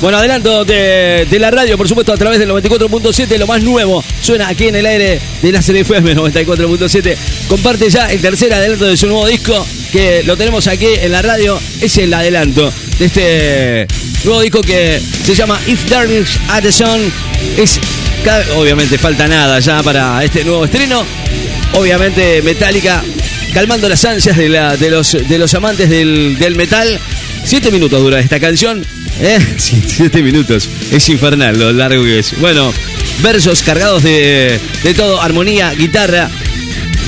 Bueno, adelanto de, la radio, por supuesto, a través del 94.7, lo más nuevo suena aquí en el aire de la FM 94.7. Comparte ya el tercer adelanto de su nuevo disco, que lo tenemos aquí en la radio. Es el adelanto de este nuevo disco que se llama If Darkness at the Sun. Obviamente, falta nada ya para este nuevo estreno. Obviamente, Metallica calmando las ansias de, los, amantes del metal. Siete minutos dura esta canción. ¿Eh? Siete minutos. Es infernal lo largo que es. Bueno, versos cargados de, de todo, armonía, guitarra.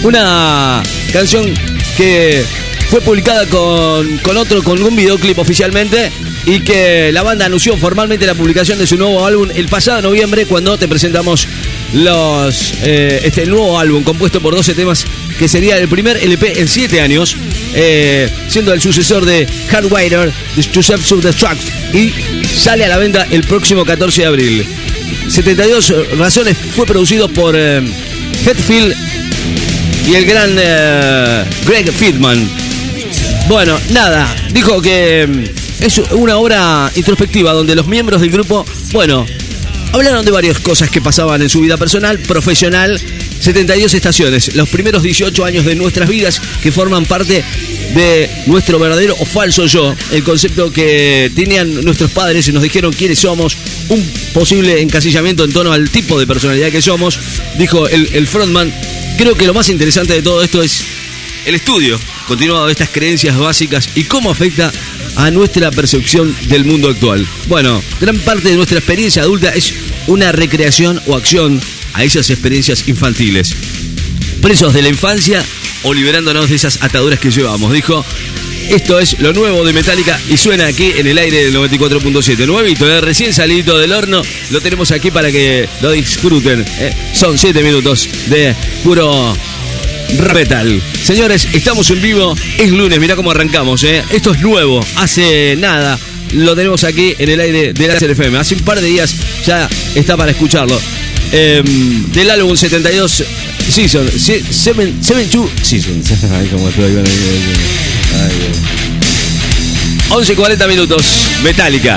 Una canción que fue publicada con, con otro, con un videoclip oficialmente y que la banda anunció formalmente la publicación de su nuevo álbum el pasado noviembre cuando te presentamos los eh, este nuevo álbum compuesto por 12 temas que sería el primer LP en 7 años eh, siendo el sucesor de Hardwired to Self-Destruct y sale a la venta el próximo 14 de abril 72 razones fue producido por eh, Hetfield y el gran eh, Greg Friedman. Bueno, nada, dijo que mm, es una obra introspectiva donde los miembros del grupo, bueno, hablaron de varias cosas que pasaban en su vida personal, profesional, 72 estaciones, los primeros 18 años de nuestras vidas que forman parte de nuestro verdadero o falso yo, el concepto que tenían nuestros padres y nos dijeron quiénes somos, un posible encasillamiento en torno al tipo de personalidad que somos, dijo el, el frontman. Creo que lo más interesante de todo esto es el estudio continuado de estas creencias básicas y cómo afecta a nuestra percepción del mundo actual. Bueno, gran parte de nuestra experiencia adulta es una recreación o acción a esas experiencias infantiles. Presos de la infancia o liberándonos de esas ataduras que llevamos, dijo. Esto es lo nuevo de Metallica y suena aquí en el aire del 94.7. Nuevito, ¿eh? recién salido del horno, lo tenemos aquí para que lo disfruten. ¿eh? Son 7 minutos de puro Retal. Señores, estamos en vivo. Es lunes, mirá cómo arrancamos, ¿eh? Esto es nuevo. Hace nada. Lo tenemos aquí en el aire de la FM. Hace un par de días ya está para escucharlo. Em, del álbum 72 Season. 72 Seasons. Ay, cómo estoy con el- Ay, Dios. 11.40 minutos. Metallica.